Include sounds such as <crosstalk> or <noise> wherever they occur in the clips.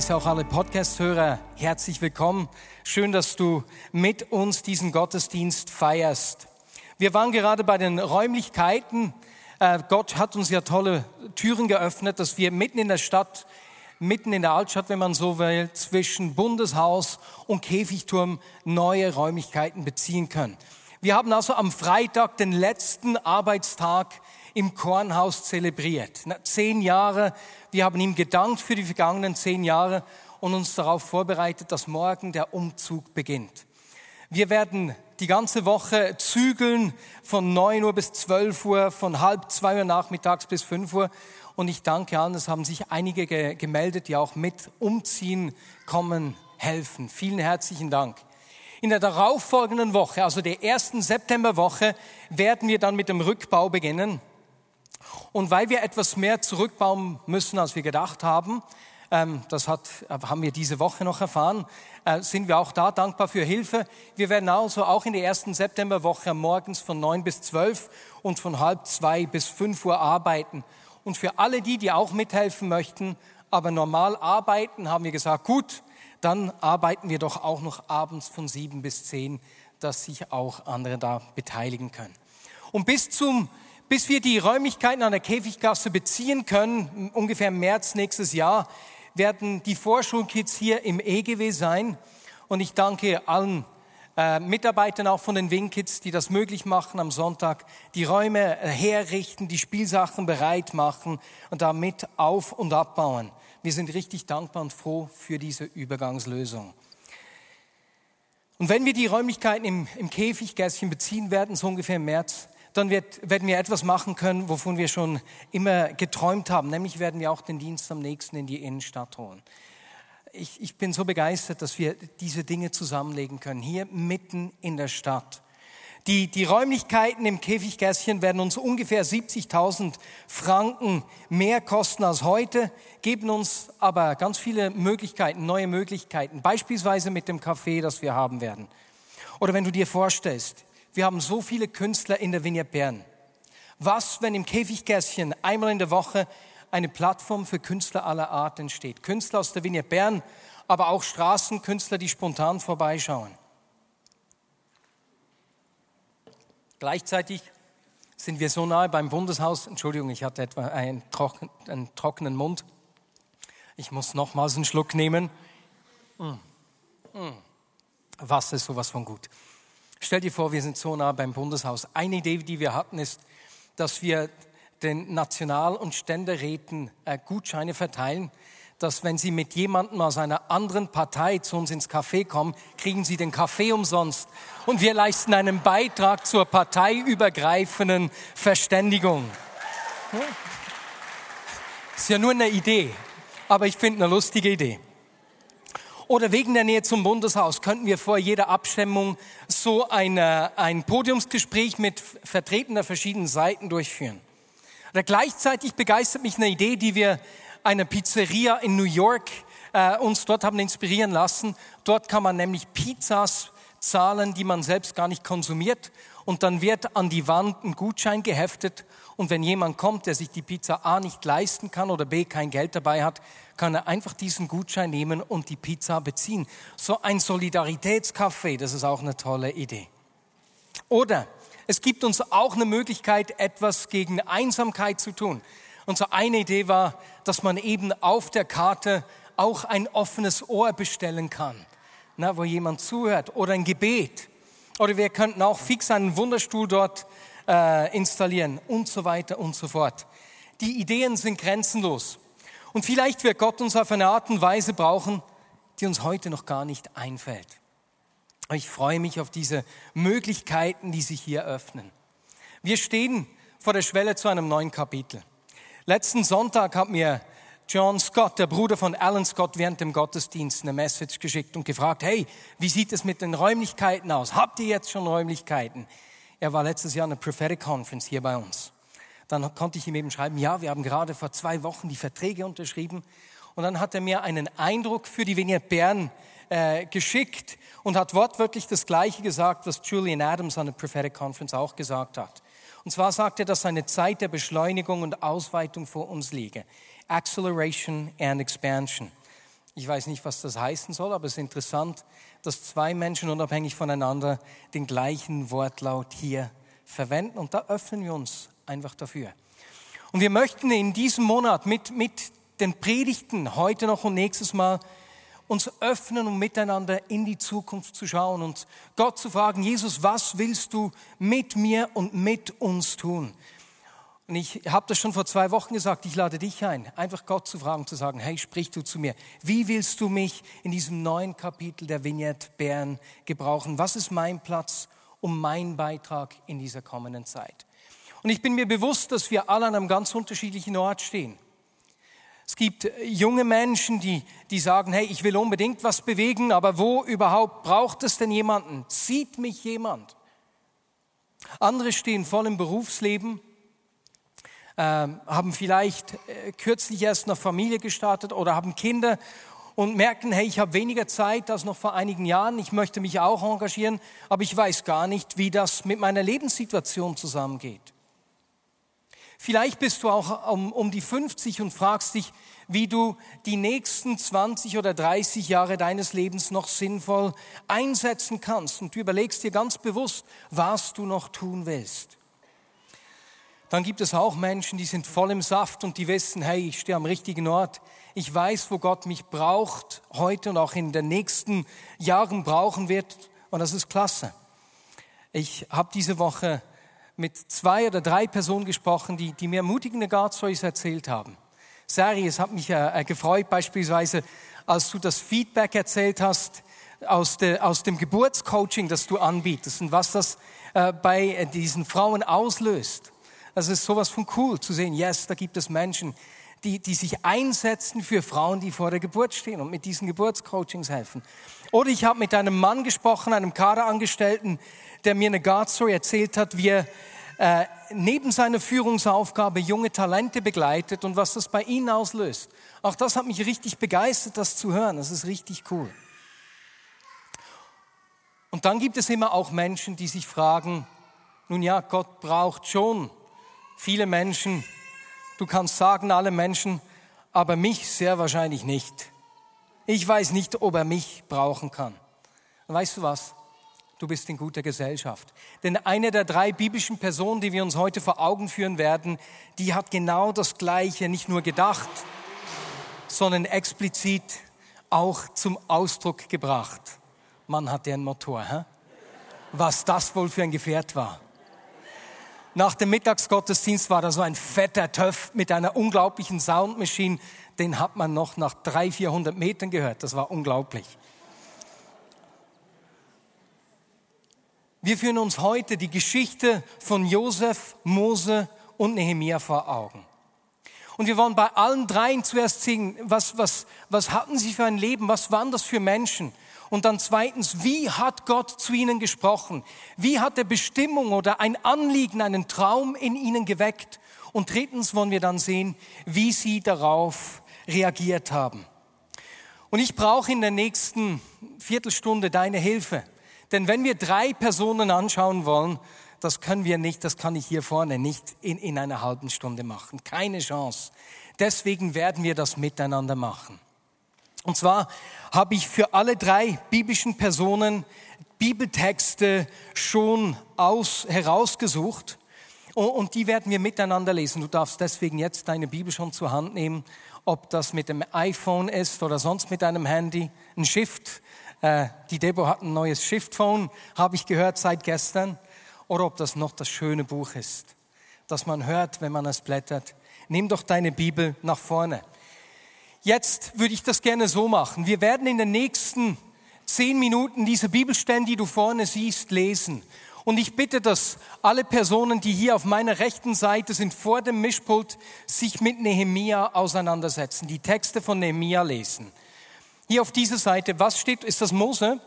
Heiße auch alle Podcast-Hörer herzlich willkommen. Schön, dass du mit uns diesen Gottesdienst feierst. Wir waren gerade bei den Räumlichkeiten. Äh, Gott hat uns ja tolle Türen geöffnet, dass wir mitten in der Stadt, mitten in der Altstadt, wenn man so will, zwischen Bundeshaus und Käfigturm neue Räumlichkeiten beziehen können. Wir haben also am Freitag den letzten Arbeitstag im Kornhaus zelebriert. Zehn Jahre, wir haben ihm gedankt für die vergangenen zehn Jahre und uns darauf vorbereitet, dass morgen der Umzug beginnt. Wir werden die ganze Woche zügeln von 9 Uhr bis 12 Uhr, von halb zwei Uhr nachmittags bis 5 Uhr. Und ich danke allen, es haben sich einige ge gemeldet, die auch mit umziehen kommen, helfen. Vielen herzlichen Dank. In der darauffolgenden Woche, also der ersten Septemberwoche, werden wir dann mit dem Rückbau beginnen. Und weil wir etwas mehr zurückbauen müssen, als wir gedacht haben, ähm, das hat, haben wir diese Woche noch erfahren, äh, sind wir auch da dankbar für Hilfe. Wir werden also auch in der ersten Septemberwoche morgens von neun bis zwölf und von halb zwei bis fünf Uhr arbeiten. Und für alle die, die auch mithelfen möchten, aber normal arbeiten, haben wir gesagt, gut, dann arbeiten wir doch auch noch abends von sieben bis zehn, dass sich auch andere da beteiligen können. Und bis zum bis wir die Räumlichkeiten an der Käfiggasse beziehen können, ungefähr März nächstes Jahr, werden die Vorschulkids hier im EGW sein. Und ich danke allen äh, Mitarbeitern auch von den Wingkids, die das möglich machen am Sonntag, die Räume äh, herrichten, die Spielsachen bereit machen und damit auf- und abbauen. Wir sind richtig dankbar und froh für diese Übergangslösung. Und wenn wir die Räumlichkeiten im, im Käfiggässchen beziehen werden, so ungefähr im März, dann wird, werden wir etwas machen können, wovon wir schon immer geträumt haben. Nämlich werden wir auch den Dienst am nächsten in die Innenstadt holen. Ich, ich bin so begeistert, dass wir diese Dinge zusammenlegen können, hier mitten in der Stadt. Die, die Räumlichkeiten im Käfiggässchen werden uns ungefähr 70.000 Franken mehr kosten als heute, geben uns aber ganz viele Möglichkeiten, neue Möglichkeiten, beispielsweise mit dem Café, das wir haben werden. Oder wenn du dir vorstellst, wir haben so viele Künstler in der Vignette Bern. Was, wenn im Käfiggässchen einmal in der Woche eine Plattform für Künstler aller Art entsteht? Künstler aus der Vignette Bern, aber auch Straßenkünstler, die spontan vorbeischauen. Gleichzeitig sind wir so nahe beim Bundeshaus. Entschuldigung, ich hatte etwa einen, trocken, einen trockenen Mund. Ich muss nochmals einen Schluck nehmen. Mm. Mm. Wasser ist sowas von gut. Stell dir vor, wir sind so nah beim Bundeshaus. Eine Idee, die wir hatten, ist, dass wir den National- und Ständeräten äh, Gutscheine verteilen, dass wenn sie mit jemandem aus einer anderen Partei zu uns ins Café kommen, kriegen sie den Kaffee umsonst. Und wir leisten einen Beitrag zur parteiübergreifenden Verständigung. Ist ja nur eine Idee, aber ich finde eine lustige Idee. Oder wegen der Nähe zum Bundeshaus könnten wir vor jeder Abstimmung so eine, ein Podiumsgespräch mit Vertretern der verschiedenen Seiten durchführen. Oder gleichzeitig begeistert mich eine Idee, die wir einer Pizzeria in New York äh, uns dort haben inspirieren lassen. Dort kann man nämlich Pizzas zahlen, die man selbst gar nicht konsumiert. Und dann wird an die Wand ein Gutschein geheftet. Und wenn jemand kommt, der sich die Pizza A nicht leisten kann oder B kein Geld dabei hat, kann er einfach diesen Gutschein nehmen und die Pizza beziehen. So ein Solidaritätscafé, das ist auch eine tolle Idee. Oder es gibt uns auch eine Möglichkeit, etwas gegen Einsamkeit zu tun. Und so eine Idee war, dass man eben auf der Karte auch ein offenes Ohr bestellen kann, na, wo jemand zuhört oder ein Gebet. Oder wir könnten auch fix einen Wunderstuhl dort äh, installieren und so weiter und so fort. Die Ideen sind grenzenlos. Und vielleicht wird Gott uns auf eine Art und Weise brauchen, die uns heute noch gar nicht einfällt. Ich freue mich auf diese Möglichkeiten, die sich hier öffnen. Wir stehen vor der Schwelle zu einem neuen Kapitel. Letzten Sonntag hat mir John Scott, der Bruder von Alan Scott, während dem Gottesdienst eine Message geschickt und gefragt, hey, wie sieht es mit den Räumlichkeiten aus? Habt ihr jetzt schon Räumlichkeiten? Er war letztes Jahr an der Prophetic Conference hier bei uns. Dann konnte ich ihm eben schreiben, ja, wir haben gerade vor zwei Wochen die Verträge unterschrieben. Und dann hat er mir einen Eindruck für die Vignette Bern äh, geschickt und hat wortwörtlich das Gleiche gesagt, was Julian Adams an der Prophetic Conference auch gesagt hat. Und zwar sagt er, dass eine Zeit der Beschleunigung und Ausweitung vor uns liege. Acceleration and Expansion. Ich weiß nicht, was das heißen soll, aber es ist interessant, dass zwei Menschen unabhängig voneinander den gleichen Wortlaut hier verwenden. Und da öffnen wir uns einfach dafür. Und wir möchten in diesem Monat mit, mit den Predigten heute noch und nächstes Mal uns öffnen, um miteinander in die Zukunft zu schauen und Gott zu fragen, Jesus, was willst du mit mir und mit uns tun? Und ich habe das schon vor zwei Wochen gesagt, ich lade dich ein, einfach Gott zu fragen, zu sagen, hey, sprich du zu mir. Wie willst du mich in diesem neuen Kapitel der Vignette Bern gebrauchen? Was ist mein Platz um meinen Beitrag in dieser kommenden Zeit? Und ich bin mir bewusst, dass wir alle an einem ganz unterschiedlichen Ort stehen. Es gibt äh, junge Menschen, die, die sagen, hey, ich will unbedingt was bewegen, aber wo überhaupt braucht es denn jemanden? Sieht mich jemand? Andere stehen voll im Berufsleben, äh, haben vielleicht äh, kürzlich erst eine Familie gestartet oder haben Kinder und merken, hey, ich habe weniger Zeit als noch vor einigen Jahren, ich möchte mich auch engagieren, aber ich weiß gar nicht, wie das mit meiner Lebenssituation zusammengeht. Vielleicht bist du auch um, um die 50 und fragst dich, wie du die nächsten 20 oder 30 Jahre deines Lebens noch sinnvoll einsetzen kannst. Und du überlegst dir ganz bewusst, was du noch tun willst. Dann gibt es auch Menschen, die sind voll im Saft und die wissen, hey, ich stehe am richtigen Ort. Ich weiß, wo Gott mich braucht, heute und auch in den nächsten Jahren brauchen wird. Und das ist klasse. Ich habe diese Woche mit zwei oder drei Personen gesprochen, die, die mir ermutigende God Stories erzählt haben. Sari, es hat mich äh, äh, gefreut, beispielsweise, als du das Feedback erzählt hast aus, de, aus dem Geburtscoaching, das du anbietest und was das äh, bei äh, diesen Frauen auslöst. Das ist sowas von cool zu sehen. Yes, da gibt es Menschen, die, die sich einsetzen für Frauen, die vor der Geburt stehen und mit diesen Geburtscoachings helfen. Oder ich habe mit einem Mann gesprochen, einem Kaderangestellten, der mir eine God Story erzählt hat, wie er äh, neben seiner Führungsaufgabe junge Talente begleitet und was das bei ihnen auslöst. Auch das hat mich richtig begeistert, das zu hören. Das ist richtig cool. Und dann gibt es immer auch Menschen, die sich fragen, nun ja, Gott braucht schon viele Menschen. Du kannst sagen, alle Menschen, aber mich sehr wahrscheinlich nicht. Ich weiß nicht, ob er mich brauchen kann. Und weißt du was? Du bist in guter Gesellschaft. Denn eine der drei biblischen Personen, die wir uns heute vor Augen führen werden, die hat genau das Gleiche nicht nur gedacht, sondern explizit auch zum Ausdruck gebracht. Man hat einen Motor. Hä? Was das wohl für ein Gefährt war. Nach dem Mittagsgottesdienst war da so ein fetter Töff mit einer unglaublichen Soundmaschine. Den hat man noch nach 300, 400 Metern gehört. Das war unglaublich. Wir führen uns heute die Geschichte von Josef, Mose und Nehemia vor Augen. Und wir wollen bei allen dreien zuerst sehen, was, was, was hatten sie für ein Leben, was waren das für Menschen? Und dann zweitens, wie hat Gott zu ihnen gesprochen? Wie hat er Bestimmung oder ein Anliegen, einen Traum in ihnen geweckt? Und drittens wollen wir dann sehen, wie sie darauf reagiert haben. Und ich brauche in der nächsten Viertelstunde deine Hilfe. Denn wenn wir drei Personen anschauen wollen, das können wir nicht, das kann ich hier vorne nicht in, in einer halben Stunde machen. Keine Chance. Deswegen werden wir das miteinander machen. Und zwar habe ich für alle drei biblischen Personen Bibeltexte schon aus, herausgesucht und die werden wir miteinander lesen. Du darfst deswegen jetzt deine Bibel schon zur Hand nehmen, ob das mit dem iPhone ist oder sonst mit deinem Handy. Ein Shift, äh, die Debo hat ein neues Shift-Phone, habe ich gehört seit gestern. Oder ob das noch das schöne Buch ist, das man hört, wenn man es blättert. Nimm doch deine Bibel nach vorne. Jetzt würde ich das gerne so machen. Wir werden in den nächsten zehn Minuten diese Bibelstellen, die du vorne siehst, lesen. Und ich bitte, dass alle Personen, die hier auf meiner rechten Seite sind, vor dem Mischpult, sich mit Nehemia auseinandersetzen, die Texte von Nehemia lesen. Hier auf dieser Seite, was steht? Ist das Mose?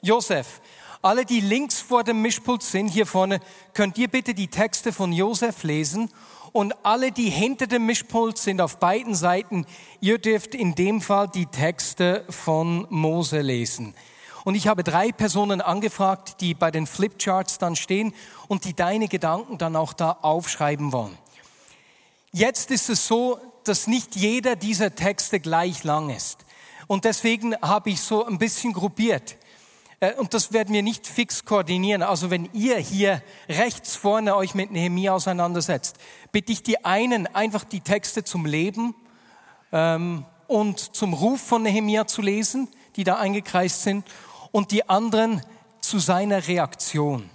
Josef. Alle, die links vor dem Mischpult sind, hier vorne, könnt ihr bitte die Texte von Josef lesen. Und alle, die hinter dem Mischpult sind, auf beiden Seiten, ihr dürft in dem Fall die Texte von Mose lesen. Und ich habe drei Personen angefragt, die bei den Flipcharts dann stehen und die deine Gedanken dann auch da aufschreiben wollen. Jetzt ist es so, dass nicht jeder dieser Texte gleich lang ist. Und deswegen habe ich so ein bisschen gruppiert. Äh, und das werden wir nicht fix koordinieren. Also wenn ihr hier rechts vorne euch mit Nehemiah auseinandersetzt, bitte ich die einen einfach die Texte zum Leben ähm, und zum Ruf von Nehemiah zu lesen, die da eingekreist sind und die anderen zu seiner Reaktion.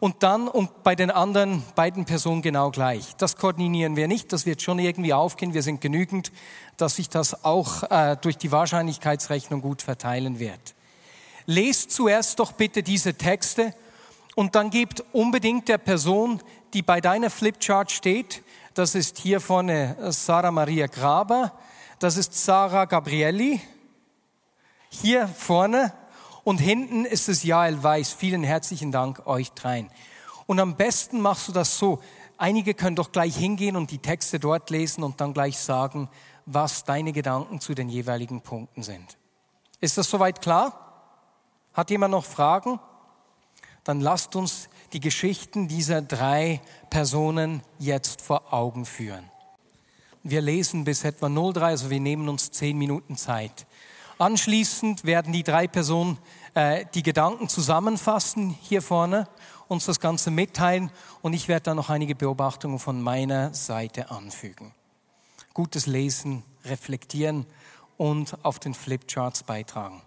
Und dann und bei den anderen beiden Personen genau gleich. Das koordinieren wir nicht, das wird schon irgendwie aufgehen. Wir sind genügend, dass sich das auch äh, durch die Wahrscheinlichkeitsrechnung gut verteilen wird. Lest zuerst doch bitte diese Texte und dann gebt unbedingt der Person, die bei deiner Flipchart steht, das ist hier vorne Sarah Maria Graber, das ist Sarah Gabrielli, hier vorne und hinten ist es Jael Weiß. Vielen herzlichen Dank euch dreien. Und am besten machst du das so. Einige können doch gleich hingehen und die Texte dort lesen und dann gleich sagen, was deine Gedanken zu den jeweiligen Punkten sind. Ist das soweit klar? Hat jemand noch Fragen? Dann lasst uns die Geschichten dieser drei Personen jetzt vor Augen führen. Wir lesen bis etwa 03, also wir nehmen uns zehn Minuten Zeit. Anschließend werden die drei Personen äh, die Gedanken zusammenfassen hier vorne, uns das Ganze mitteilen und ich werde dann noch einige Beobachtungen von meiner Seite anfügen. Gutes Lesen, reflektieren und auf den Flipcharts beitragen.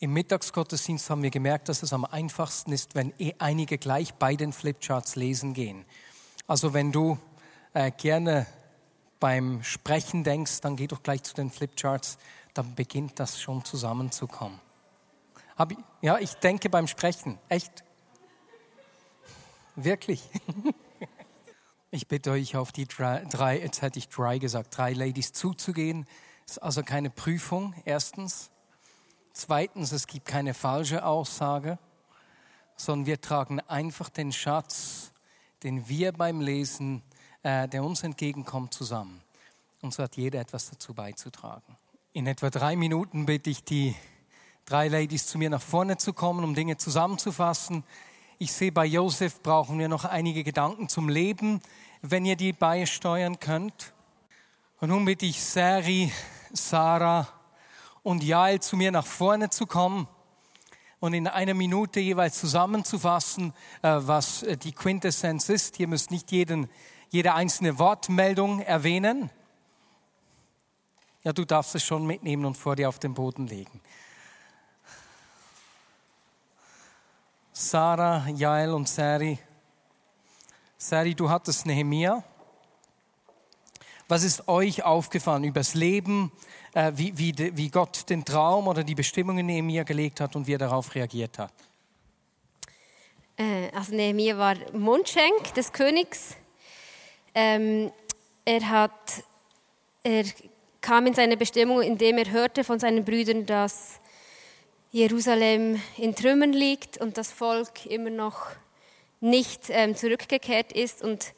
Im Mittagsgottesdienst haben wir gemerkt, dass es am einfachsten ist, wenn eh einige gleich bei den Flipcharts lesen gehen. Also wenn du äh, gerne beim Sprechen denkst, dann geh doch gleich zu den Flipcharts dann beginnt das schon zusammenzukommen. ja, ich denke beim Sprechen, echt. Wirklich. <laughs> Ich bitte euch auf die drei, jetzt hätte ich drei gesagt, drei Ladies zuzugehen. Ist also keine Prüfung, erstens. Zweitens, es gibt keine falsche Aussage, sondern wir tragen einfach den Schatz, den wir beim Lesen, äh, der uns entgegenkommt, zusammen. Und so hat jeder etwas dazu beizutragen. In etwa drei Minuten bitte ich die drei Ladies zu mir nach vorne zu kommen, um Dinge zusammenzufassen. Ich sehe, bei Josef brauchen wir noch einige Gedanken zum Leben, wenn ihr die beisteuern könnt. Und nun bitte ich Sari, Sarah und Jael zu mir nach vorne zu kommen und in einer Minute jeweils zusammenzufassen, äh, was äh, die Quintessenz ist. Ihr müsst nicht jeden, jede einzelne Wortmeldung erwähnen. Ja, du darfst es schon mitnehmen und vor dir auf den Boden legen. Sarah, Jael und Sari. Sari, du hattest Nehemia. Was ist euch aufgefallen über das Leben, äh, wie, wie, wie Gott den Traum oder die Bestimmungen Nehemia gelegt hat und wie er darauf reagiert hat? Äh, also Nehemia war Mundschenk des Königs. Ähm, er hat er kam in seine Bestimmung, indem er hörte von seinen Brüdern, dass Jerusalem in Trümmern liegt und das Volk immer noch nicht ähm, zurückgekehrt ist und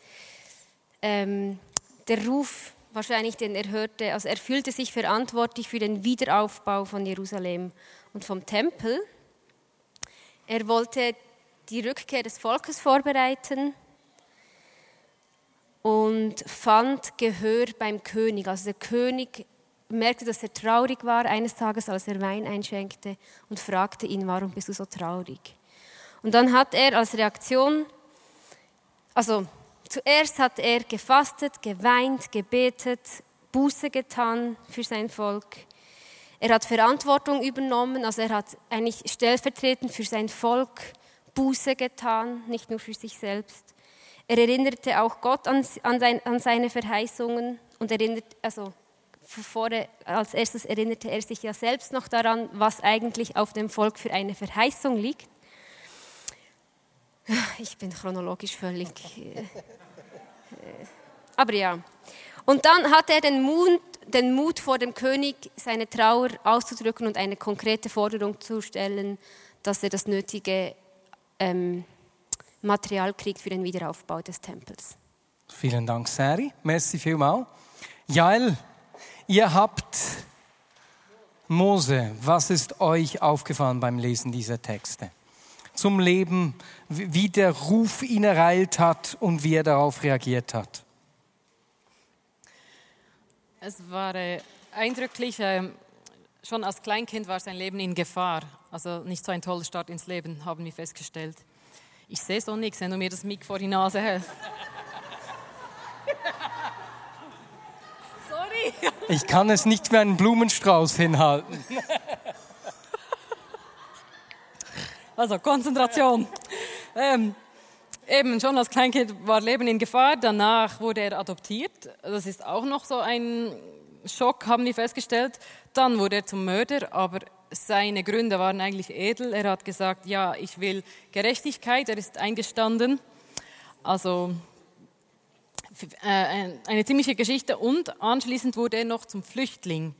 ähm, der Ruf wahrscheinlich, den er also er fühlte sich verantwortlich für den Wiederaufbau von Jerusalem und vom Tempel. Er wollte die Rückkehr des Volkes vorbereiten und fand Gehör beim König. Also der König merkte, dass er traurig war eines Tages, als er Wein einschenkte und fragte ihn, warum bist du so traurig? Und dann hat er als Reaktion, also zuerst hat er gefastet, geweint, gebetet, Buße getan für sein Volk. Er hat Verantwortung übernommen, also er hat eigentlich stellvertretend für sein Volk Buße getan, nicht nur für sich selbst. Er erinnerte auch Gott an, an, sein, an seine Verheißungen und erinnert, also vorher, als erstes erinnerte er sich ja selbst noch daran, was eigentlich auf dem Volk für eine Verheißung liegt. Ich bin chronologisch völlig. Äh, aber ja. Und dann hat er den Mut, den Mut vor dem König, seine Trauer auszudrücken und eine konkrete Forderung zu stellen, dass er das nötige ähm, Material kriegt für den Wiederaufbau des Tempels. Vielen Dank, Sari. Merci vielmals. Jael, ihr habt Mose. Was ist euch aufgefallen beim Lesen dieser Texte? Zum Leben, wie der Ruf ihn ereilt hat und wie er darauf reagiert hat. Es war äh, eindrücklich. Äh, schon als Kleinkind war sein Leben in Gefahr. Also nicht so ein toller Start ins Leben, haben wir festgestellt. Ich sehe so nichts, wenn du mir das Mic vor die Nase hältst. <laughs> Sorry. Ich kann es nicht wie einen Blumenstrauß hinhalten. <laughs> Also Konzentration. Ähm, eben schon als Kleinkind war Leben in Gefahr. Danach wurde er adoptiert. Das ist auch noch so ein Schock, haben die festgestellt. Dann wurde er zum Mörder, aber seine Gründe waren eigentlich edel. Er hat gesagt, ja, ich will Gerechtigkeit. Er ist eingestanden. Also äh, eine ziemliche Geschichte. Und anschließend wurde er noch zum Flüchtling.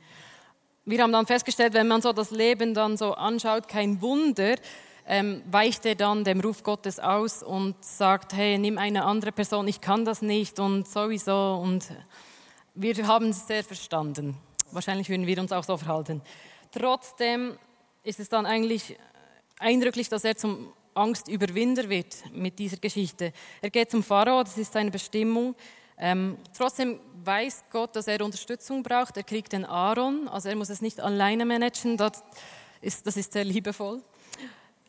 Wir haben dann festgestellt, wenn man so das Leben dann so anschaut, kein Wunder, ähm, weicht er dann dem Ruf Gottes aus und sagt, hey, nimm eine andere Person, ich kann das nicht und sowieso. Und wir haben es sehr verstanden. Wahrscheinlich würden wir uns auch so verhalten. Trotzdem ist es dann eigentlich eindrücklich, dass er zum Angstüberwinder wird mit dieser Geschichte. Er geht zum Pharao, das ist seine Bestimmung. Ähm, trotzdem weiß Gott, dass er Unterstützung braucht. Er kriegt den Aaron, also er muss es nicht alleine managen. Das ist, das ist sehr liebevoll.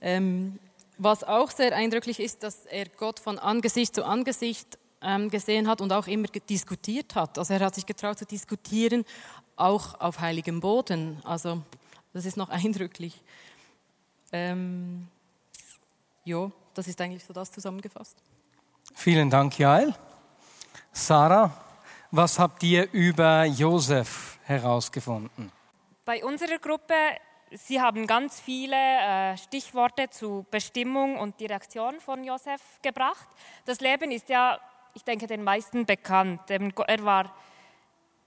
Ähm, was auch sehr eindrücklich ist, dass er Gott von Angesicht zu Angesicht ähm, gesehen hat und auch immer diskutiert hat. Also er hat sich getraut zu diskutieren, auch auf heiligem Boden. Also das ist noch <laughs> eindrücklich. Ähm, ja, das ist eigentlich so das zusammengefasst. Vielen Dank, Jael. Sarah, was habt ihr über Josef herausgefunden? Bei unserer Gruppe, Sie haben ganz viele äh, Stichworte zu Bestimmung und Direktion von Josef gebracht. Das Leben ist ja, ich denke, den meisten bekannt. Er war,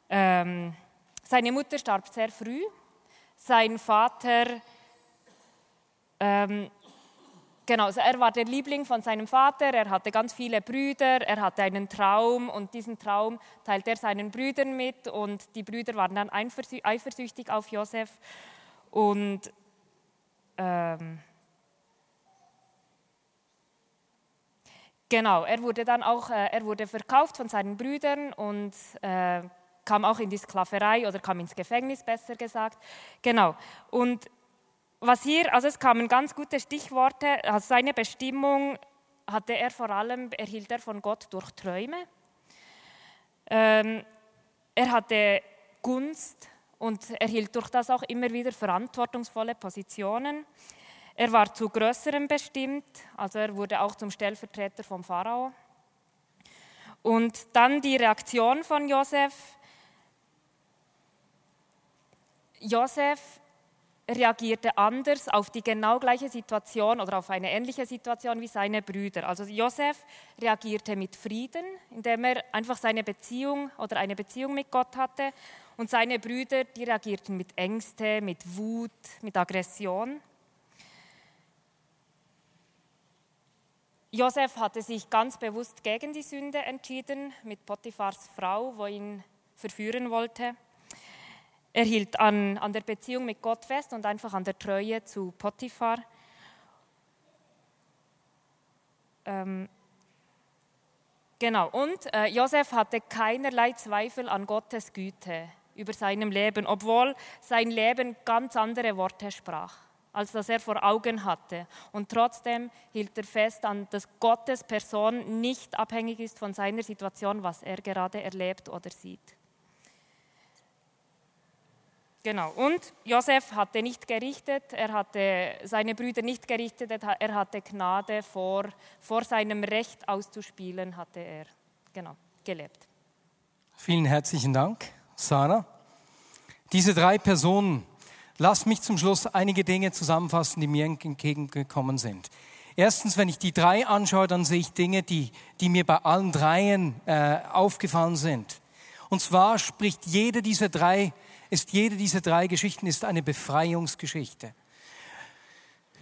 ähm, seine Mutter starb sehr früh. Sein Vater ähm, Genau, also er war der Liebling von seinem Vater, er hatte ganz viele Brüder, er hatte einen Traum und diesen Traum teilt er seinen Brüdern mit und die Brüder waren dann eifersüchtig auf Josef und ähm, genau, er wurde dann auch, äh, er wurde verkauft von seinen Brüdern und äh, kam auch in die Sklaverei oder kam ins Gefängnis, besser gesagt. Genau, und was hier, also es kamen ganz gute Stichworte. Also seine Bestimmung hatte er vor allem, erhielt er von Gott durch Träume. Ähm, er hatte Gunst und erhielt durch das auch immer wieder verantwortungsvolle Positionen. Er war zu Größerem bestimmt, also er wurde auch zum Stellvertreter vom Pharao. Und dann die Reaktion von Josef. Josef reagierte anders auf die genau gleiche Situation oder auf eine ähnliche Situation wie seine Brüder. Also Josef reagierte mit Frieden, indem er einfach seine Beziehung oder eine Beziehung mit Gott hatte. Und seine Brüder, die reagierten mit Ängste, mit Wut, mit Aggression. Josef hatte sich ganz bewusst gegen die Sünde entschieden mit Potiphars Frau, wo ihn verführen wollte. Er hielt an, an der Beziehung mit Gott fest und einfach an der Treue zu Potiphar. Ähm, genau, und äh, Josef hatte keinerlei Zweifel an Gottes Güte über seinem Leben, obwohl sein Leben ganz andere Worte sprach, als das er vor Augen hatte. Und trotzdem hielt er fest an, dass Gottes Person nicht abhängig ist von seiner Situation, was er gerade erlebt oder sieht. Genau. Und Josef hatte nicht gerichtet, er hatte seine Brüder nicht gerichtet, er hatte Gnade vor, vor seinem Recht auszuspielen, hatte er genau, gelebt. Vielen herzlichen Dank, Sarah. Diese drei Personen, lasst mich zum Schluss einige Dinge zusammenfassen, die mir entgegengekommen sind. Erstens, wenn ich die drei anschaue, dann sehe ich Dinge, die, die mir bei allen dreien äh, aufgefallen sind. Und zwar spricht jede dieser drei, ist jede dieser drei Geschichten ist eine Befreiungsgeschichte.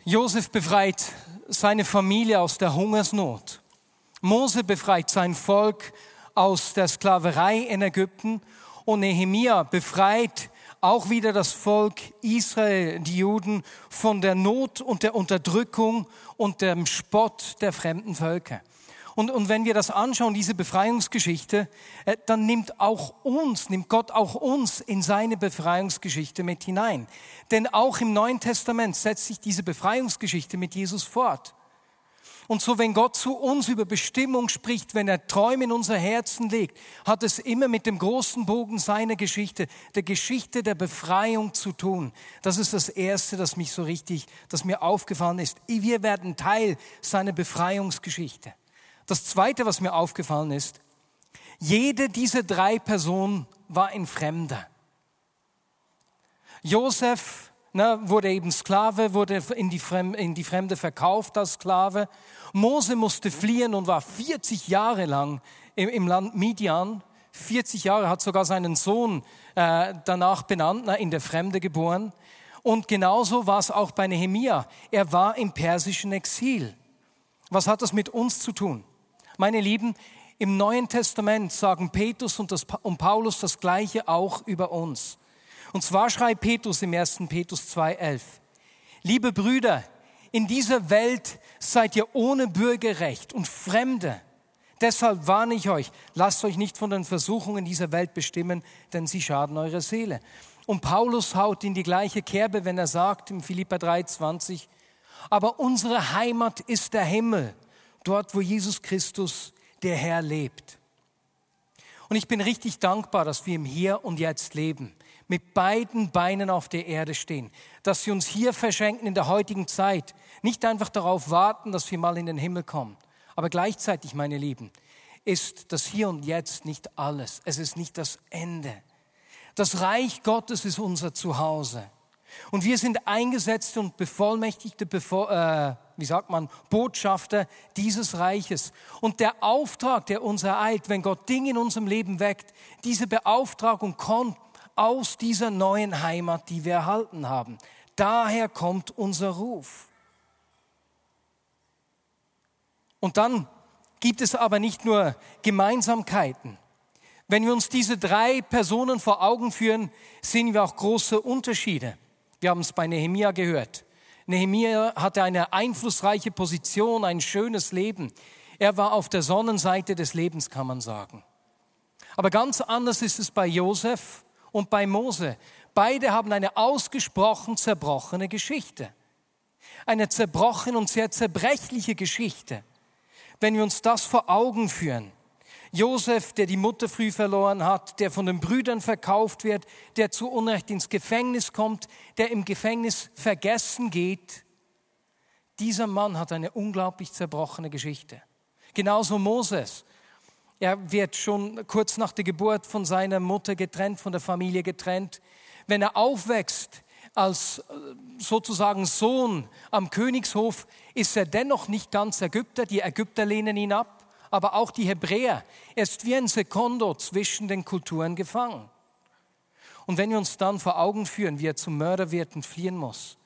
Josef befreit seine Familie aus der Hungersnot. Mose befreit sein Volk aus der Sklaverei in Ägypten und Nehemia befreit auch wieder das Volk Israel, die Juden, von der Not und der Unterdrückung und dem Spott der fremden Völker. Und, und wenn wir das anschauen, diese Befreiungsgeschichte, äh, dann nimmt auch uns, nimmt Gott auch uns in seine Befreiungsgeschichte mit hinein. Denn auch im Neuen Testament setzt sich diese Befreiungsgeschichte mit Jesus fort. Und so, wenn Gott zu uns über Bestimmung spricht, wenn er Träume in unser Herzen legt, hat es immer mit dem großen Bogen seiner Geschichte, der Geschichte der Befreiung zu tun. Das ist das Erste, das mich so richtig, das mir aufgefallen ist. Wir werden Teil seiner Befreiungsgeschichte. Das Zweite, was mir aufgefallen ist, jede dieser drei Personen war ein Fremder. Josef ne, wurde eben Sklave, wurde in die, Fremde, in die Fremde verkauft als Sklave. Mose musste fliehen und war 40 Jahre lang im, im Land Midian. 40 Jahre hat sogar seinen Sohn äh, danach benannt, na, in der Fremde geboren. Und genauso war es auch bei Nehemia. Er war im persischen Exil. Was hat das mit uns zu tun? Meine Lieben, im Neuen Testament sagen Petrus und, das, und Paulus das Gleiche auch über uns. Und zwar schreibt Petrus im 1. Petrus 2.11, liebe Brüder, in dieser Welt seid ihr ohne Bürgerrecht und Fremde. Deshalb warne ich euch, lasst euch nicht von den Versuchungen dieser Welt bestimmen, denn sie schaden eurer Seele. Und Paulus haut in die gleiche Kerbe, wenn er sagt im Philippa 3,20, aber unsere Heimat ist der Himmel, dort wo Jesus Christus, der Herr, lebt. Und ich bin richtig dankbar, dass wir im Hier und Jetzt leben mit beiden Beinen auf der Erde stehen, dass sie uns hier verschenken in der heutigen Zeit, nicht einfach darauf warten, dass wir mal in den Himmel kommen. Aber gleichzeitig, meine Lieben, ist das Hier und Jetzt nicht alles. Es ist nicht das Ende. Das Reich Gottes ist unser Zuhause. Und wir sind eingesetzte und bevollmächtigte, bevor, äh, wie sagt man, Botschafter dieses Reiches. Und der Auftrag, der uns ereilt, wenn Gott Dinge in unserem Leben weckt, diese Beauftragung kommt aus dieser neuen Heimat, die wir erhalten haben. Daher kommt unser Ruf. Und dann gibt es aber nicht nur Gemeinsamkeiten. Wenn wir uns diese drei Personen vor Augen führen, sehen wir auch große Unterschiede. Wir haben es bei Nehemia gehört. Nehemia hatte eine einflussreiche Position, ein schönes Leben. Er war auf der Sonnenseite des Lebens, kann man sagen. Aber ganz anders ist es bei Josef und bei Mose. Beide haben eine ausgesprochen zerbrochene Geschichte. Eine zerbrochene und sehr zerbrechliche Geschichte. Wenn wir uns das vor Augen führen, Josef, der die Mutter früh verloren hat, der von den Brüdern verkauft wird, der zu Unrecht ins Gefängnis kommt, der im Gefängnis vergessen geht, dieser Mann hat eine unglaublich zerbrochene Geschichte. Genauso Moses, er wird schon kurz nach der Geburt von seiner Mutter getrennt, von der Familie getrennt. Wenn er aufwächst als äh, sozusagen Sohn am Königshof, ist er dennoch nicht ganz Ägypter. Die Ägypter lehnen ihn ab, aber auch die Hebräer. Er ist wie ein Sekondo zwischen den Kulturen gefangen. Und wenn wir uns dann vor Augen führen, wie er zum Mörder wird und fliehen muss,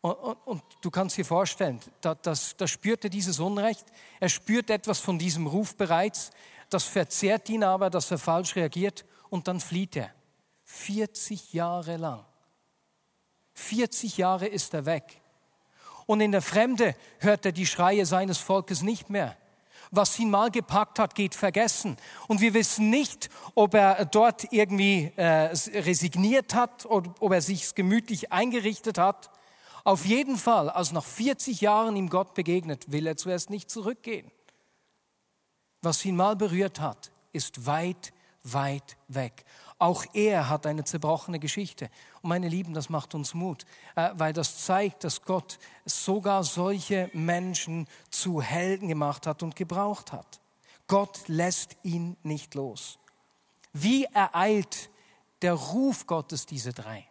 und, und, und, du kannst dir vorstellen, da, das, da spürt er dieses Unrecht. Er spürt etwas von diesem Ruf bereits. Das verzehrt ihn aber, dass er falsch reagiert und dann flieht er. 40 Jahre lang. 40 Jahre ist er weg. Und in der Fremde hört er die Schreie seines Volkes nicht mehr. Was ihn mal gepackt hat, geht vergessen. Und wir wissen nicht, ob er dort irgendwie äh, resigniert hat oder ob er sich gemütlich eingerichtet hat. Auf jeden Fall, als nach 40 Jahren ihm Gott begegnet, will er zuerst nicht zurückgehen was ihn mal berührt hat, ist weit, weit weg. Auch er hat eine zerbrochene Geschichte. Und meine Lieben, das macht uns Mut, äh, weil das zeigt, dass Gott sogar solche Menschen zu Helden gemacht hat und gebraucht hat. Gott lässt ihn nicht los. Wie ereilt der Ruf Gottes diese drei?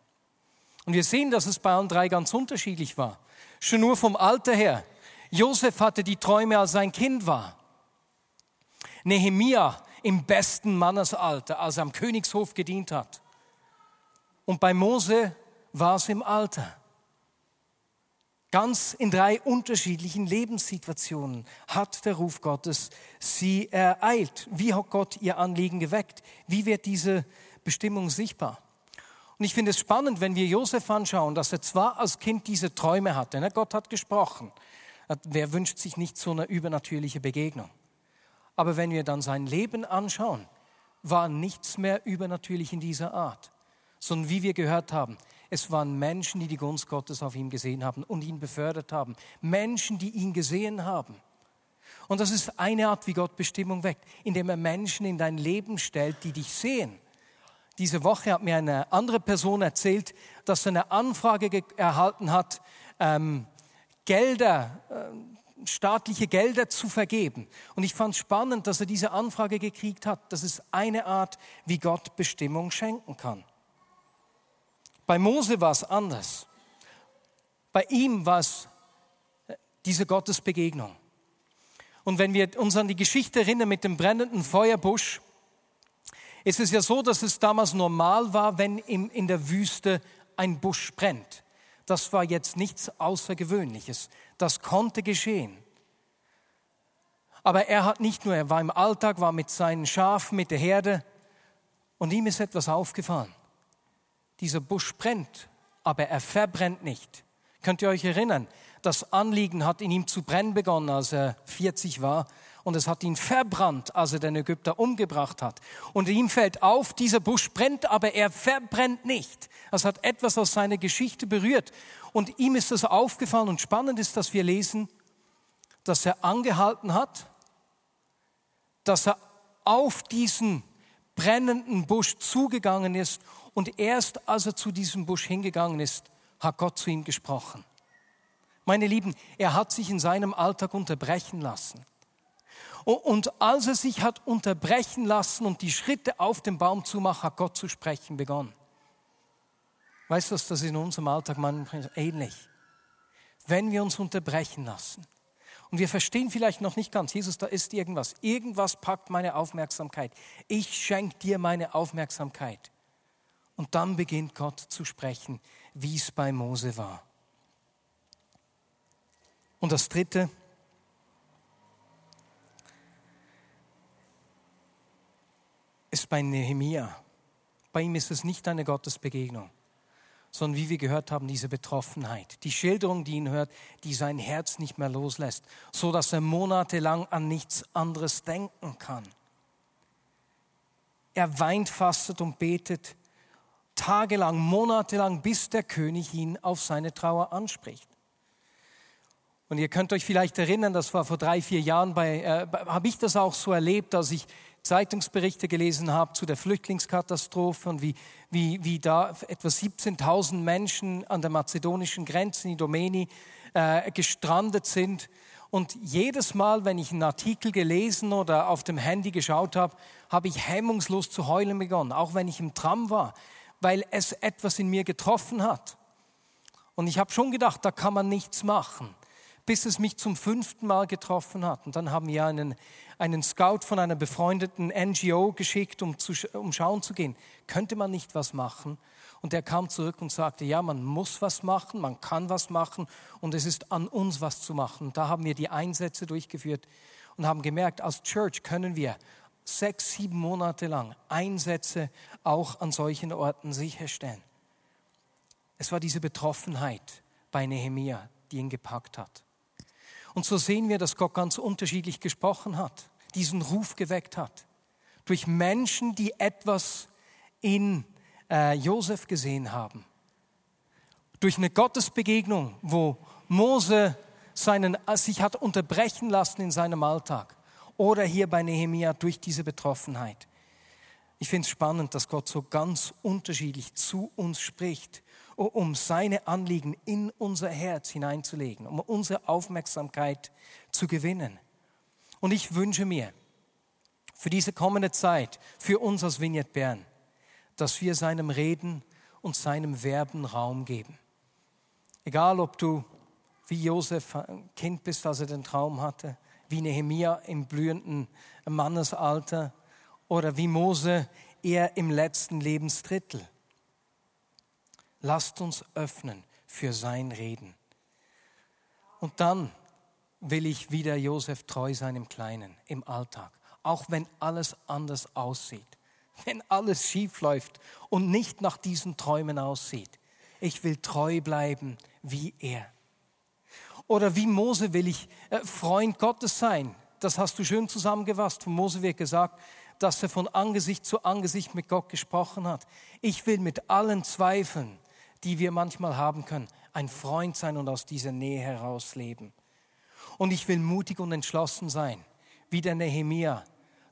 Und wir sehen, dass es bei allen drei ganz unterschiedlich war. Schon nur vom Alter her Josef hatte die Träume, als er ein Kind war. Nehemia im besten Mannesalter, als er am Königshof gedient hat. Und bei Mose war es im Alter. Ganz in drei unterschiedlichen Lebenssituationen hat der Ruf Gottes sie ereilt. Wie hat Gott ihr Anliegen geweckt? Wie wird diese Bestimmung sichtbar? Und ich finde es spannend, wenn wir Josef anschauen, dass er zwar als Kind diese Träume hatte, ne? Gott hat gesprochen. Wer wünscht sich nicht so eine übernatürliche Begegnung? Aber wenn wir dann sein Leben anschauen, war nichts mehr übernatürlich in dieser Art, sondern wie wir gehört haben, es waren Menschen, die die Gunst Gottes auf ihm gesehen haben und ihn befördert haben. Menschen, die ihn gesehen haben. Und das ist eine Art, wie Gott Bestimmung weckt, indem er Menschen in dein Leben stellt, die dich sehen. Diese Woche hat mir eine andere Person erzählt, dass er eine Anfrage erhalten hat, ähm, Gelder, äh, staatliche Gelder zu vergeben. Und ich fand spannend, dass er diese Anfrage gekriegt hat. Das ist eine Art, wie Gott Bestimmung schenken kann. Bei Mose war es anders. Bei ihm war es äh, diese Gottesbegegnung. Und wenn wir uns an die Geschichte erinnern mit dem brennenden Feuerbusch, ist es ja so, dass es damals normal war, wenn in der Wüste ein Busch brennt. Das war jetzt nichts Außergewöhnliches. Das konnte geschehen. Aber er hat nicht nur, er war im Alltag, war mit seinen Schafen, mit der Herde und ihm ist etwas aufgefallen. Dieser Busch brennt, aber er verbrennt nicht. Könnt ihr euch erinnern? Das Anliegen hat in ihm zu brennen begonnen, als er 40 war. Und es hat ihn verbrannt, als er den Ägypter umgebracht hat. Und ihm fällt auf, dieser Busch brennt, aber er verbrennt nicht. Das hat etwas aus seiner Geschichte berührt. Und ihm ist das aufgefallen. Und spannend ist, dass wir lesen, dass er angehalten hat, dass er auf diesen brennenden Busch zugegangen ist und erst als er zu diesem Busch hingegangen ist, hat Gott zu ihm gesprochen. Meine Lieben, er hat sich in seinem Alltag unterbrechen lassen. Und als er sich hat unterbrechen lassen und die Schritte auf dem Baum zu machen, hat Gott zu sprechen begonnen. Weißt du, das ist in unserem Alltag manchmal ähnlich. Wenn wir uns unterbrechen lassen und wir verstehen vielleicht noch nicht ganz, Jesus, da ist irgendwas. Irgendwas packt meine Aufmerksamkeit. Ich schenke dir meine Aufmerksamkeit. Und dann beginnt Gott zu sprechen, wie es bei Mose war. Und das Dritte, ist bei Nehemia. Bei ihm ist es nicht eine Gottesbegegnung, sondern wie wir gehört haben, diese Betroffenheit, die Schilderung, die ihn hört, die sein Herz nicht mehr loslässt, so dass er monatelang an nichts anderes denken kann. Er weint, fastet und betet tagelang, monatelang, bis der König ihn auf seine Trauer anspricht. Und ihr könnt euch vielleicht erinnern, das war vor drei, vier Jahren, bei, äh, habe ich das auch so erlebt, als ich Zeitungsberichte gelesen habe zu der Flüchtlingskatastrophe und wie, wie, wie da etwa 17.000 Menschen an der mazedonischen Grenze in Idomeni äh, gestrandet sind. Und jedes Mal, wenn ich einen Artikel gelesen oder auf dem Handy geschaut habe, habe ich hemmungslos zu heulen begonnen, auch wenn ich im Tram war weil es etwas in mir getroffen hat. Und ich habe schon gedacht, da kann man nichts machen, bis es mich zum fünften Mal getroffen hat. Und dann haben wir einen, einen Scout von einer befreundeten NGO geschickt, um, zu, um schauen zu gehen, könnte man nicht was machen? Und er kam zurück und sagte, ja, man muss was machen, man kann was machen und es ist an uns was zu machen. Und da haben wir die Einsätze durchgeführt und haben gemerkt, als Church können wir sechs, sieben Monate lang Einsätze auch an solchen Orten sicherstellen. Es war diese Betroffenheit bei Nehemia, die ihn gepackt hat. Und so sehen wir, dass Gott ganz unterschiedlich gesprochen hat, diesen Ruf geweckt hat. Durch Menschen, die etwas in äh, Josef gesehen haben. Durch eine Gottesbegegnung, wo Mose seinen, sich hat unterbrechen lassen in seinem Alltag oder hier bei Nehemia durch diese Betroffenheit. Ich finde es spannend, dass Gott so ganz unterschiedlich zu uns spricht, um seine Anliegen in unser Herz hineinzulegen, um unsere Aufmerksamkeit zu gewinnen. Und ich wünsche mir für diese kommende Zeit, für uns als Vignette Bern, dass wir seinem Reden und seinem Werben Raum geben. Egal, ob du wie Josef ein Kind bist, als er den Traum hatte, wie Nehemia im blühenden Mannesalter oder wie Mose eher im letzten Lebensdrittel. Lasst uns öffnen für sein Reden. Und dann will ich wieder Josef treu sein im Kleinen, im Alltag, auch wenn alles anders aussieht, wenn alles schief läuft und nicht nach diesen Träumen aussieht. Ich will treu bleiben wie er. Oder wie Mose will ich äh, Freund Gottes sein. Das hast du schön zusammengefasst. Von Mose wird gesagt, dass er von Angesicht zu Angesicht mit Gott gesprochen hat. Ich will mit allen Zweifeln, die wir manchmal haben können, ein Freund sein und aus dieser Nähe heraus leben. Und ich will mutig und entschlossen sein, wie der Nehemia,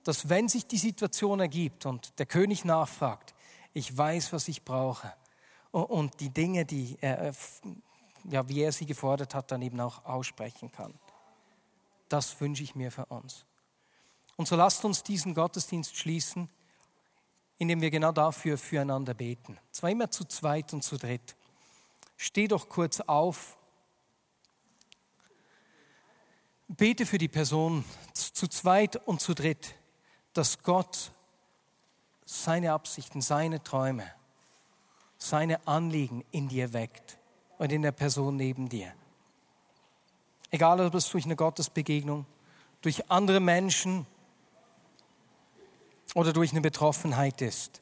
dass wenn sich die Situation ergibt und der König nachfragt, ich weiß, was ich brauche und die Dinge, die er, ja, wie er sie gefordert hat, dann eben auch aussprechen kann. Das wünsche ich mir für uns. Und so lasst uns diesen Gottesdienst schließen, indem wir genau dafür füreinander beten. Zwar immer zu zweit und zu dritt. Steh doch kurz auf. Bete für die Person zu zweit und zu dritt, dass Gott seine Absichten, seine Träume, seine Anliegen in dir weckt und in der Person neben dir. Egal, ob es durch eine Gottesbegegnung, durch andere Menschen oder durch eine Betroffenheit ist.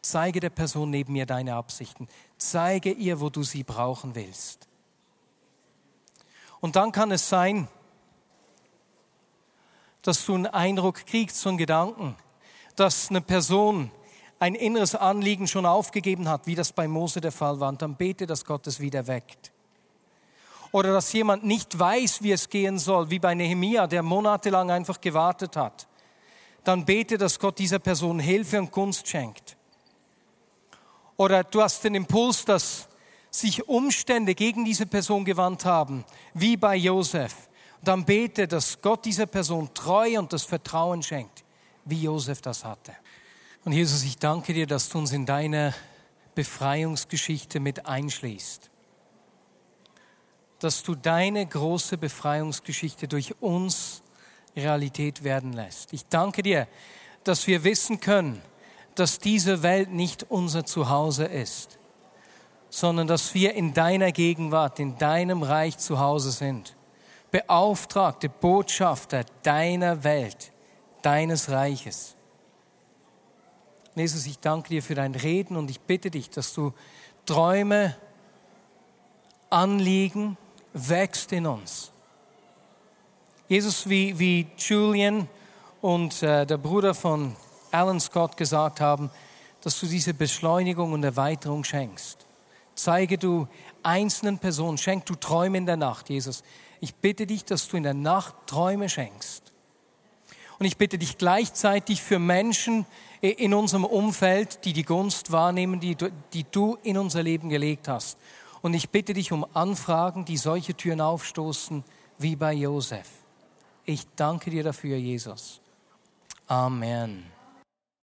Zeige der Person neben mir deine Absichten. Zeige ihr, wo du sie brauchen willst. Und dann kann es sein, dass du einen Eindruck kriegst, so einen Gedanken, dass eine Person ein inneres Anliegen schon aufgegeben hat, wie das bei Mose der Fall war, und dann bete, dass Gott es wieder weckt. Oder dass jemand nicht weiß, wie es gehen soll, wie bei Nehemia, der monatelang einfach gewartet hat. Dann bete, dass Gott dieser Person Hilfe und Gunst schenkt. Oder du hast den Impuls, dass sich Umstände gegen diese Person gewandt haben, wie bei Josef. Dann bete, dass Gott dieser Person treu und das Vertrauen schenkt, wie Josef das hatte. Und Jesus, ich danke dir, dass du uns in deine Befreiungsgeschichte mit einschließt. Dass du deine große Befreiungsgeschichte durch uns Realität werden lässt. Ich danke dir, dass wir wissen können, dass diese Welt nicht unser Zuhause ist, sondern dass wir in deiner Gegenwart, in deinem Reich zu Hause sind. Beauftragte Botschafter deiner Welt, deines Reiches. Jesus, ich danke dir für dein Reden und ich bitte dich, dass du Träume, Anliegen wächst in uns. Jesus, wie, wie Julian und äh, der Bruder von Alan Scott gesagt haben, dass du diese Beschleunigung und Erweiterung schenkst. Zeige du einzelnen Personen, schenk du Träume in der Nacht, Jesus. Ich bitte dich, dass du in der Nacht Träume schenkst. Und ich bitte dich gleichzeitig für Menschen in unserem Umfeld, die die Gunst wahrnehmen, die, die du in unser Leben gelegt hast. Und ich bitte dich um Anfragen, die solche Türen aufstoßen, wie bei Josef. Ich danke dir dafür, Jesus. Amen.